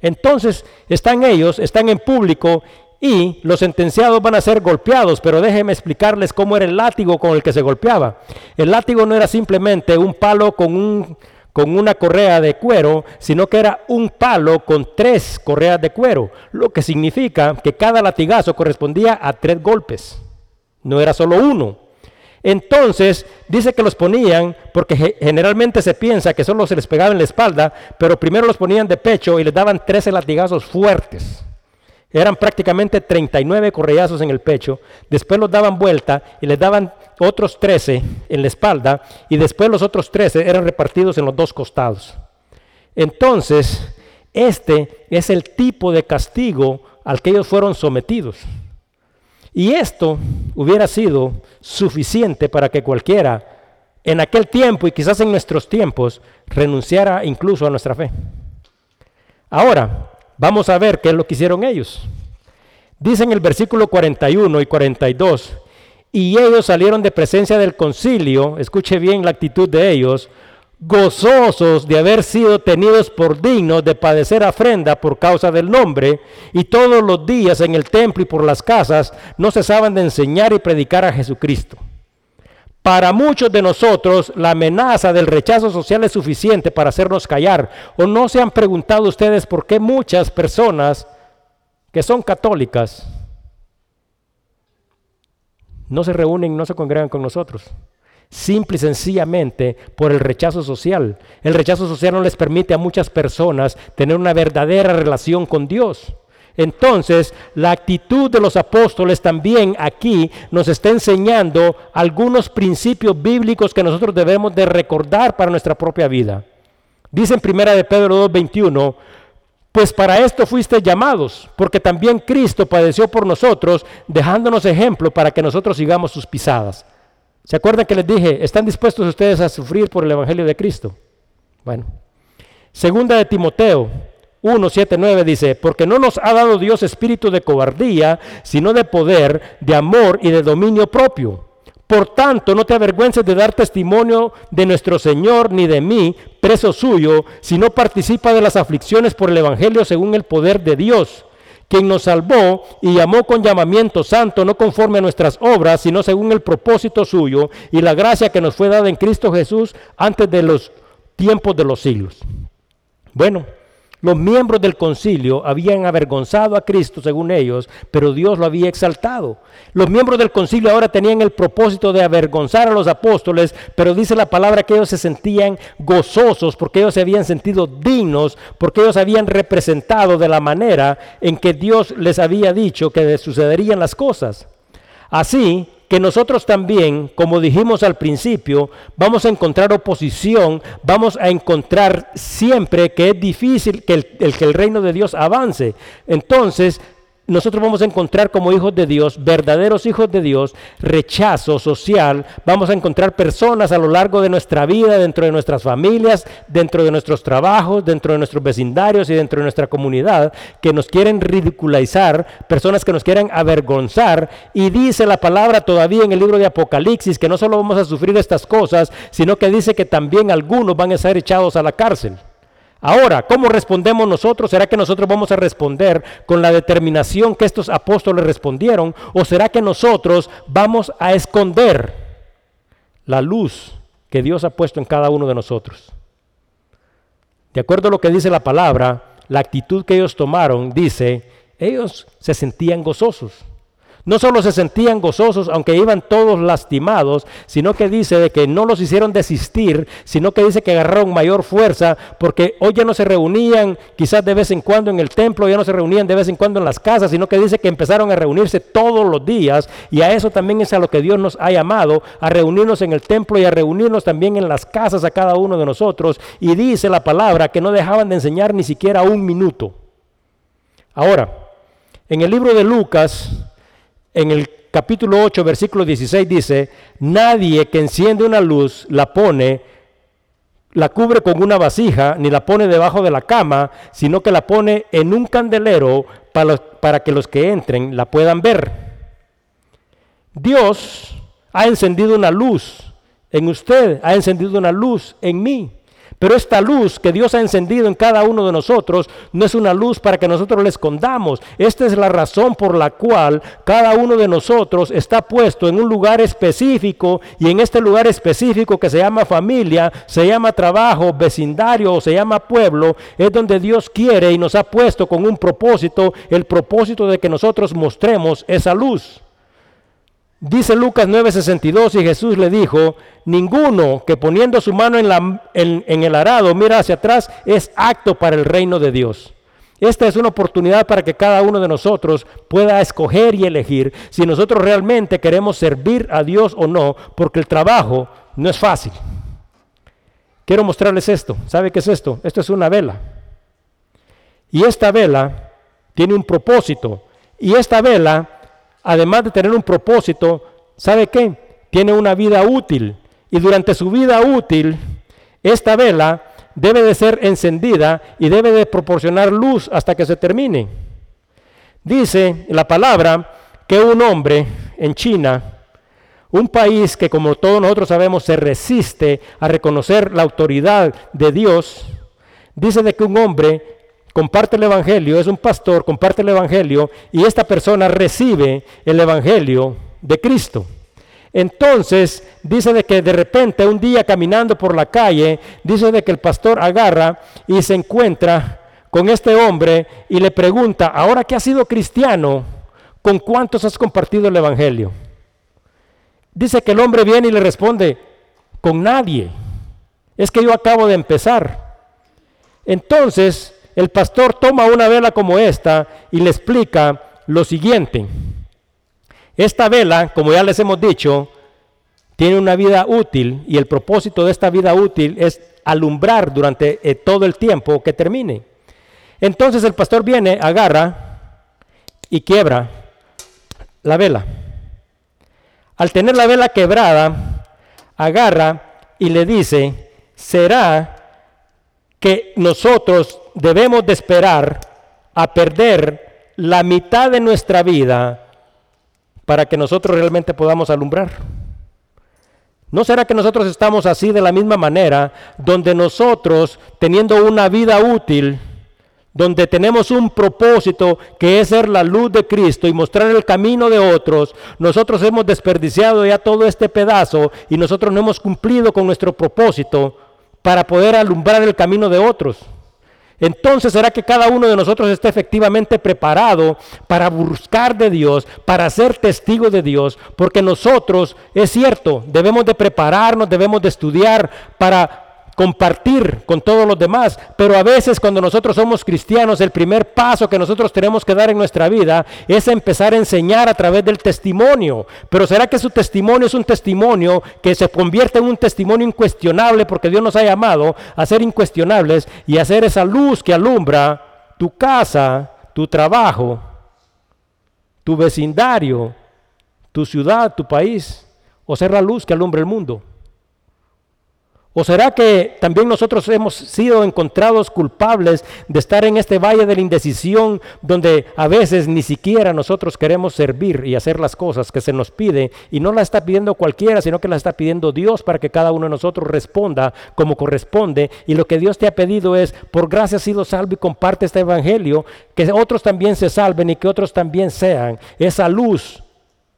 Entonces, están ellos, están en público y los sentenciados van a ser golpeados, pero déjenme explicarles cómo era el látigo con el que se golpeaba. El látigo no era simplemente un palo con, un, con una correa de cuero, sino que era un palo con tres correas de cuero, lo que significa que cada latigazo correspondía a tres golpes no era solo uno. Entonces, dice que los ponían, porque generalmente se piensa que solo se les pegaba en la espalda, pero primero los ponían de pecho y les daban 13 latigazos fuertes. Eran prácticamente 39 correazos en el pecho. Después los daban vuelta y les daban otros 13 en la espalda y después los otros 13 eran repartidos en los dos costados. Entonces, este es el tipo de castigo al que ellos fueron sometidos. Y esto hubiera sido suficiente para que cualquiera en aquel tiempo y quizás en nuestros tiempos renunciara incluso a nuestra fe. Ahora, vamos a ver qué es lo que hicieron ellos. Dicen el versículo 41 y 42, y ellos salieron de presencia del concilio, escuche bien la actitud de ellos, gozosos de haber sido tenidos por dignos de padecer afrenda por causa del nombre, y todos los días en el templo y por las casas no cesaban de enseñar y predicar a Jesucristo. Para muchos de nosotros la amenaza del rechazo social es suficiente para hacernos callar. ¿O no se han preguntado ustedes por qué muchas personas que son católicas no se reúnen, no se congregan con nosotros? Simple y sencillamente por el rechazo social. El rechazo social no les permite a muchas personas tener una verdadera relación con Dios. Entonces, la actitud de los apóstoles también aquí nos está enseñando algunos principios bíblicos que nosotros debemos de recordar para nuestra propia vida. Dice en primera de Pedro 2:21, pues para esto fuiste llamados, porque también Cristo padeció por nosotros, dejándonos ejemplo para que nosotros sigamos sus pisadas. ¿Se acuerdan que les dije, están dispuestos ustedes a sufrir por el Evangelio de Cristo? Bueno, segunda de Timoteo 1, 7, 9 dice, porque no nos ha dado Dios espíritu de cobardía, sino de poder, de amor y de dominio propio. Por tanto, no te avergüences de dar testimonio de nuestro Señor ni de mí, preso suyo, sino participa de las aflicciones por el Evangelio según el poder de Dios quien nos salvó y llamó con llamamiento santo, no conforme a nuestras obras, sino según el propósito suyo y la gracia que nos fue dada en Cristo Jesús antes de los tiempos de los siglos. Bueno, los miembros del concilio habían avergonzado a Cristo, según ellos, pero Dios lo había exaltado. Los miembros del concilio ahora tenían el propósito de avergonzar a los apóstoles, pero dice la palabra que ellos se sentían gozosos porque ellos se habían sentido dignos, porque ellos habían representado de la manera en que Dios les había dicho que sucederían las cosas. Así, que nosotros también, como dijimos al principio, vamos a encontrar oposición, vamos a encontrar siempre que es difícil que el, el, que el reino de Dios avance. Entonces, nosotros vamos a encontrar como hijos de Dios, verdaderos hijos de Dios, rechazo social. Vamos a encontrar personas a lo largo de nuestra vida, dentro de nuestras familias, dentro de nuestros trabajos, dentro de nuestros vecindarios y dentro de nuestra comunidad, que nos quieren ridiculizar, personas que nos quieren avergonzar. Y dice la palabra todavía en el libro de Apocalipsis que no solo vamos a sufrir estas cosas, sino que dice que también algunos van a ser echados a la cárcel. Ahora, ¿cómo respondemos nosotros? ¿Será que nosotros vamos a responder con la determinación que estos apóstoles respondieron? ¿O será que nosotros vamos a esconder la luz que Dios ha puesto en cada uno de nosotros? De acuerdo a lo que dice la palabra, la actitud que ellos tomaron dice, ellos se sentían gozosos. No solo se sentían gozosos, aunque iban todos lastimados, sino que dice de que no los hicieron desistir, sino que dice que agarraron mayor fuerza, porque hoy ya no se reunían quizás de vez en cuando en el templo, ya no se reunían de vez en cuando en las casas, sino que dice que empezaron a reunirse todos los días, y a eso también es a lo que Dios nos ha llamado, a reunirnos en el templo y a reunirnos también en las casas a cada uno de nosotros, y dice la palabra que no dejaban de enseñar ni siquiera un minuto. Ahora, en el libro de Lucas, en el capítulo 8, versículo 16 dice, nadie que enciende una luz la pone, la cubre con una vasija, ni la pone debajo de la cama, sino que la pone en un candelero para, para que los que entren la puedan ver. Dios ha encendido una luz en usted, ha encendido una luz en mí. Pero esta luz que Dios ha encendido en cada uno de nosotros no es una luz para que nosotros la escondamos. Esta es la razón por la cual cada uno de nosotros está puesto en un lugar específico y en este lugar específico que se llama familia, se llama trabajo, vecindario o se llama pueblo, es donde Dios quiere y nos ha puesto con un propósito, el propósito de que nosotros mostremos esa luz. Dice Lucas 9:62 y Jesús le dijo, ninguno que poniendo su mano en, en, el arado mira hacia atrás es acto para el reino de Dios. Esta es una oportunidad para que cada uno de nosotros pueda escoger y elegir si nosotros realmente queremos servir a Dios o no, porque el trabajo no es fácil. Quiero mostrarles esto. ¿Sabe qué es esto? Esto es una vela. Y esta vela tiene un propósito. Y esta vela, además de tener un propósito, ¿sabe qué? Tiene una vida útil. Y durante su vida útil, esta vela debe de ser encendida y debe de proporcionar luz hasta que se termine. Dice la palabra que un hombre en China, un país que como todos nosotros sabemos se resiste a reconocer la autoridad de Dios, dice de que un hombre comparte el Evangelio, es un pastor, comparte el Evangelio y esta persona recibe el Evangelio de Cristo. Entonces dice de que de repente un día caminando por la calle, dice de que el pastor agarra y se encuentra con este hombre y le pregunta, ahora que has sido cristiano, ¿con cuántos has compartido el Evangelio? Dice que el hombre viene y le responde, con nadie. Es que yo acabo de empezar. Entonces el pastor toma una vela como esta y le explica lo siguiente. Esta vela, como ya les hemos dicho, tiene una vida útil y el propósito de esta vida útil es alumbrar durante eh, todo el tiempo que termine. Entonces el pastor viene, agarra y quiebra la vela. Al tener la vela quebrada, agarra y le dice, será que nosotros debemos de esperar a perder la mitad de nuestra vida para que nosotros realmente podamos alumbrar. ¿No será que nosotros estamos así de la misma manera, donde nosotros, teniendo una vida útil, donde tenemos un propósito que es ser la luz de Cristo y mostrar el camino de otros, nosotros hemos desperdiciado ya todo este pedazo y nosotros no hemos cumplido con nuestro propósito para poder alumbrar el camino de otros? Entonces será que cada uno de nosotros esté efectivamente preparado para buscar de Dios, para ser testigo de Dios, porque nosotros, es cierto, debemos de prepararnos, debemos de estudiar para compartir con todos los demás, pero a veces cuando nosotros somos cristianos, el primer paso que nosotros tenemos que dar en nuestra vida es empezar a enseñar a través del testimonio. Pero ¿será que su testimonio es un testimonio que se convierte en un testimonio incuestionable porque Dios nos ha llamado a ser incuestionables y a ser esa luz que alumbra tu casa, tu trabajo, tu vecindario, tu ciudad, tu país, o ser la luz que alumbra el mundo? ¿O será que también nosotros hemos sido encontrados culpables de estar en este valle de la indecisión donde a veces ni siquiera nosotros queremos servir y hacer las cosas que se nos pide y no las está pidiendo cualquiera, sino que las está pidiendo Dios para que cada uno de nosotros responda como corresponde y lo que Dios te ha pedido es, por gracia sido salvo y comparte este evangelio, que otros también se salven y que otros también sean. Esa luz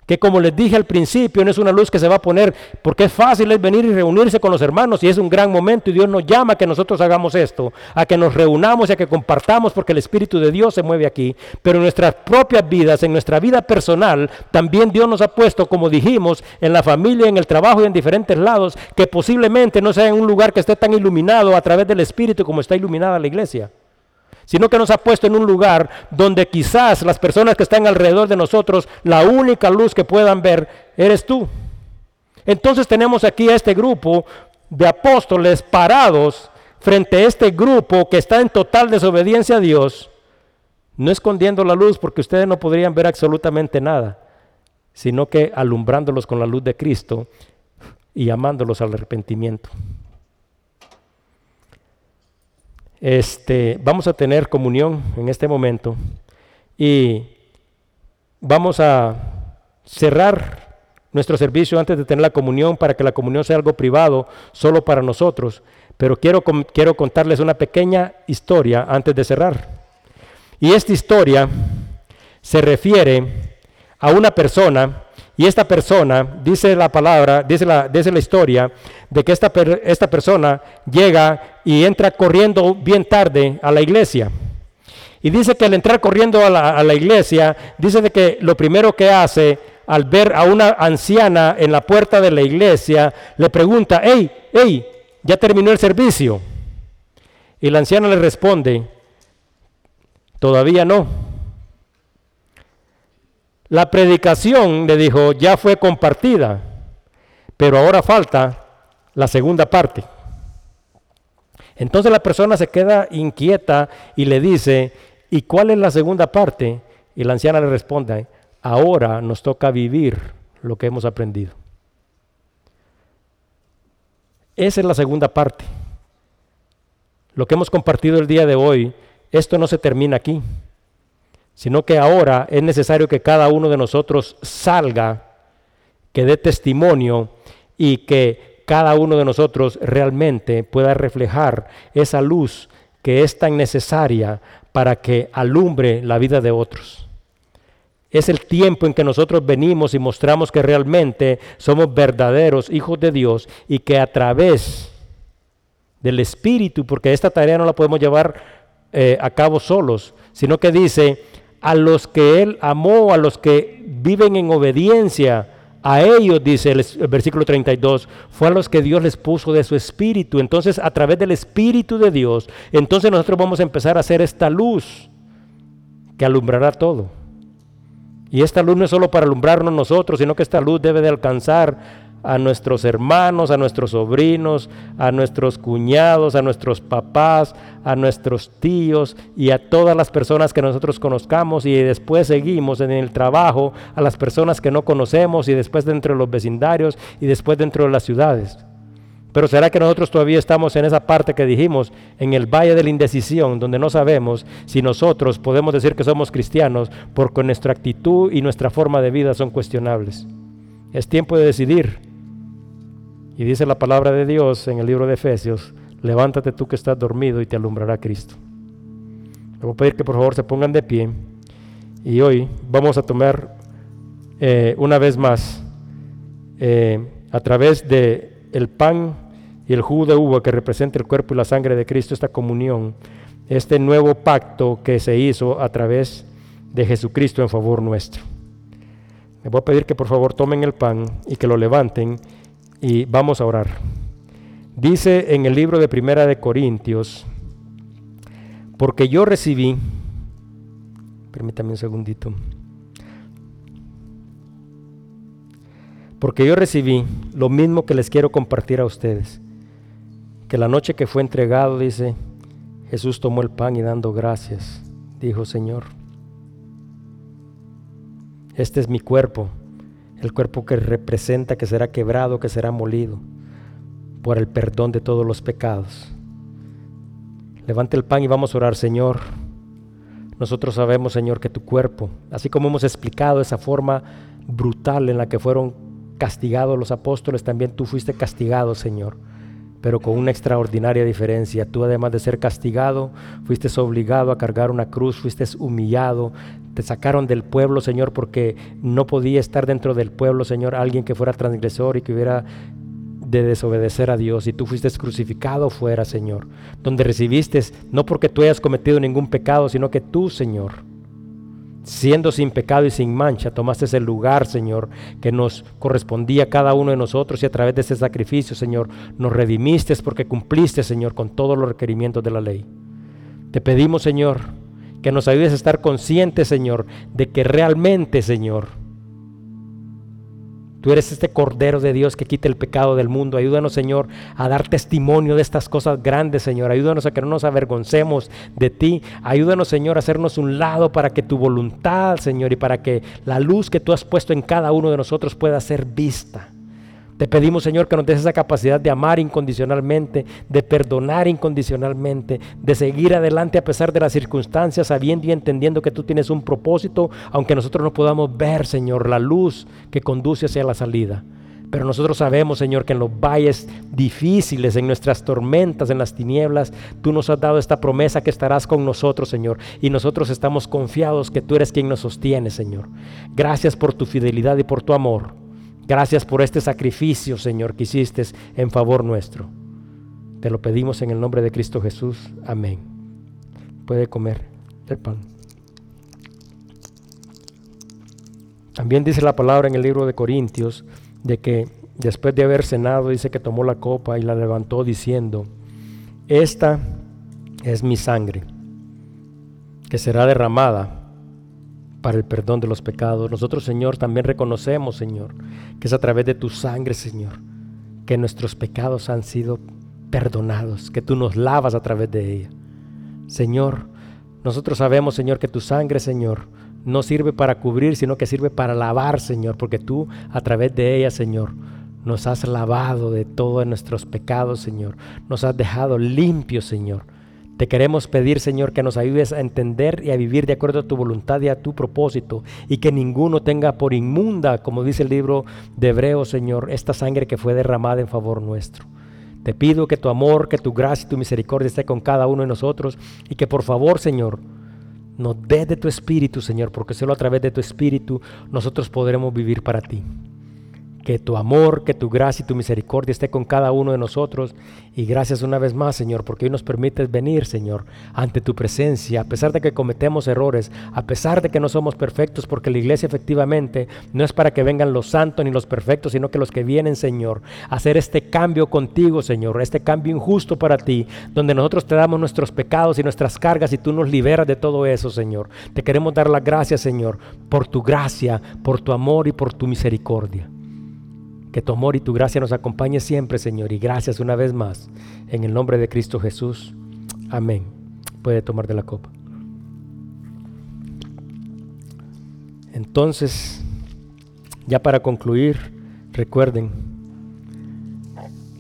que como les dije al principio, no es una luz que se va a poner, porque es fácil es venir y reunirse con los hermanos y es un gran momento y Dios nos llama a que nosotros hagamos esto, a que nos reunamos y a que compartamos porque el Espíritu de Dios se mueve aquí. Pero en nuestras propias vidas, en nuestra vida personal, también Dios nos ha puesto, como dijimos, en la familia, en el trabajo y en diferentes lados, que posiblemente no sea en un lugar que esté tan iluminado a través del Espíritu como está iluminada la iglesia sino que nos ha puesto en un lugar donde quizás las personas que están alrededor de nosotros, la única luz que puedan ver eres tú. Entonces tenemos aquí a este grupo de apóstoles parados frente a este grupo que está en total desobediencia a Dios, no escondiendo la luz porque ustedes no podrían ver absolutamente nada, sino que alumbrándolos con la luz de Cristo y llamándolos al arrepentimiento este, vamos a tener comunión en este momento y vamos a cerrar nuestro servicio antes de tener la comunión para que la comunión sea algo privado solo para nosotros. Pero quiero, quiero contarles una pequeña historia antes de cerrar. Y esta historia se refiere a una persona y esta persona, dice la palabra, dice la, dice la historia, de que esta, esta persona llega y entra corriendo bien tarde a la iglesia. Y dice que al entrar corriendo a la, iglesia, dice de que lo primero que hace, al ver a una anciana en la puerta de la iglesia, le pregunta, hey, hey, ya terminó el servicio. Y la anciana le responde, todavía no. La predicación, le dijo, ya fue compartida, pero ahora falta la segunda parte. Entonces la persona se queda inquieta y le dice, ¿y cuál es la segunda parte? Y la anciana le responde, ahora nos toca vivir lo que hemos aprendido. Esa es la segunda parte. Lo que hemos compartido el día de hoy, esto no se termina aquí, sino que ahora es necesario que cada uno de nosotros salga, que dé testimonio y que cada uno de nosotros realmente pueda reflejar esa luz que es tan necesaria para que alumbre la vida de otros. Es el tiempo en que nosotros venimos y mostramos que realmente somos verdaderos hijos de Dios y que a través del Espíritu, porque esta tarea no la podemos llevar eh, a cabo solos, sino que dice, a los que Él amó, a los que viven en obediencia, a ellos, dice el, versículo 32, fue a los que Dios les puso de su espíritu. Entonces, a través del espíritu de Dios, entonces nosotros vamos a empezar a hacer esta luz que alumbrará todo. Y esta luz no es solo para alumbrarnos nosotros, sino que esta luz debe de alcanzar a nuestros hermanos, a nuestros sobrinos, a nuestros cuñados, a nuestros papás, a nuestros tíos y a todas las personas que nosotros conozcamos y después seguimos en el trabajo a las personas que no conocemos y después dentro de los vecindarios y después dentro de las ciudades. Pero será que nosotros todavía estamos en esa parte que dijimos, en el valle de la indecisión, donde no sabemos si nosotros podemos decir que somos cristianos porque nuestra actitud y nuestra forma de vida son cuestionables. Es tiempo de decidir y dice la palabra de Dios en el libro de Efesios, levántate tú que estás dormido y te alumbrará Cristo. Le voy a pedir que por favor se pongan de pie y hoy vamos a tomar eh, una vez más eh, a través de el pan y el jugo de uva que representa el cuerpo y la sangre de Cristo, esta comunión, este nuevo pacto que se hizo a través de Jesucristo en favor nuestro. Le voy a pedir que por favor tomen el pan y que lo levanten y vamos a orar. Dice en el libro de Primera de Corintios, porque yo recibí, permítame un segundito, porque yo recibí lo mismo que les quiero compartir a ustedes, que la noche que fue entregado, dice, Jesús tomó el pan y dando gracias, dijo Señor, este es mi cuerpo el cuerpo que representa que será quebrado, que será molido por el perdón de todos los pecados. Levante el pan y vamos a orar, Señor. Nosotros sabemos, Señor, que tu cuerpo, así como hemos explicado esa forma brutal en la que fueron castigados los apóstoles, también tú fuiste castigado, Señor pero con una extraordinaria diferencia. Tú además de ser castigado, fuiste obligado a cargar una cruz, fuiste humillado, te sacaron del pueblo, Señor, porque no podía estar dentro del pueblo, Señor, alguien que fuera transgresor y que hubiera de desobedecer a Dios y tú fuiste crucificado fuera, Señor, donde recibiste, no porque tú hayas cometido ningún pecado, sino que tú, Señor, siendo sin pecado y sin mancha, tomaste ese lugar, Señor, que nos correspondía cada uno de nosotros y a través de ese sacrificio, Señor, nos redimiste porque cumpliste, Señor, con todos los requerimientos de la ley. Te pedimos, Señor, que nos ayudes a estar conscientes, Señor, de que realmente, Señor, Tú eres este Cordero de Dios que quita el pecado del mundo. Ayúdanos, Señor, a dar testimonio de estas cosas grandes, Señor. Ayúdanos a que no nos avergoncemos de ti. Ayúdanos, Señor, a hacernos un lado para que tu voluntad, Señor, y para que la luz que tú has puesto en cada uno de nosotros pueda ser vista. Te pedimos, Señor, que nos des esa capacidad de amar incondicionalmente, de perdonar incondicionalmente, de seguir adelante a pesar de las circunstancias, sabiendo y entendiendo que tú tienes un propósito, aunque nosotros no podamos ver, Señor, la luz que conduce hacia la salida. Pero nosotros sabemos, Señor, que en los valles difíciles, en nuestras tormentas, en las tinieblas, tú nos has dado esta promesa que estarás con nosotros, Señor. Y nosotros estamos confiados que tú eres quien nos sostiene, Señor. Gracias por tu fidelidad y por tu amor. Gracias por este sacrificio, Señor, que hiciste en favor nuestro. Te lo pedimos en el nombre de Cristo Jesús. Amén. Puede comer el pan. También dice la palabra en el libro de Corintios de que después de haber cenado, dice que tomó la copa y la levantó diciendo, esta es mi sangre, que será derramada para el perdón de los pecados. Nosotros, Señor, también reconocemos, Señor, que es a través de tu sangre, Señor, que nuestros pecados han sido perdonados, que tú nos lavas a través de ella. Señor, nosotros sabemos, Señor, que tu sangre, Señor, no sirve para cubrir, sino que sirve para lavar, Señor, porque tú a través de ella, Señor, nos has lavado de todos nuestros pecados, Señor. Nos has dejado limpios, Señor. Te queremos pedir, Señor, que nos ayudes a entender y a vivir de acuerdo a tu voluntad y a tu propósito, y que ninguno tenga por inmunda, como dice el libro de Hebreos, Señor, esta sangre que fue derramada en favor nuestro. Te pido que tu amor, que tu gracia y tu misericordia esté con cada uno de nosotros, y que por favor, Señor, nos dé de tu espíritu, Señor, porque solo a través de tu espíritu nosotros podremos vivir para ti. Que tu amor, que tu gracia y tu misericordia esté con cada uno de nosotros. Y gracias una vez más, Señor, porque hoy nos permites venir, Señor, ante tu presencia, a pesar de que cometemos errores, a pesar de que no somos perfectos, porque la iglesia efectivamente no es para que vengan los santos ni los perfectos, sino que los que vienen, Señor, a hacer este cambio contigo, Señor, este cambio injusto para ti, donde nosotros te damos nuestros pecados y nuestras cargas y tú nos liberas de todo eso, Señor. Te queremos dar las gracias, Señor, por tu gracia, por tu amor y por tu misericordia. Que tu amor y tu gracia nos acompañe siempre, Señor. Y gracias una vez más. En el nombre de Cristo Jesús. Amén. Puede tomar de la copa. Entonces, ya para concluir, recuerden,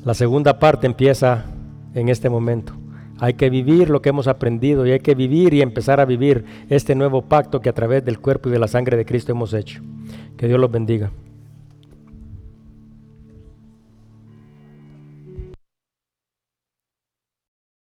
la segunda parte empieza en este momento. Hay que vivir lo que hemos aprendido y hay que vivir y empezar a vivir este nuevo pacto que a través del cuerpo y de la sangre de Cristo hemos hecho. Que Dios los bendiga.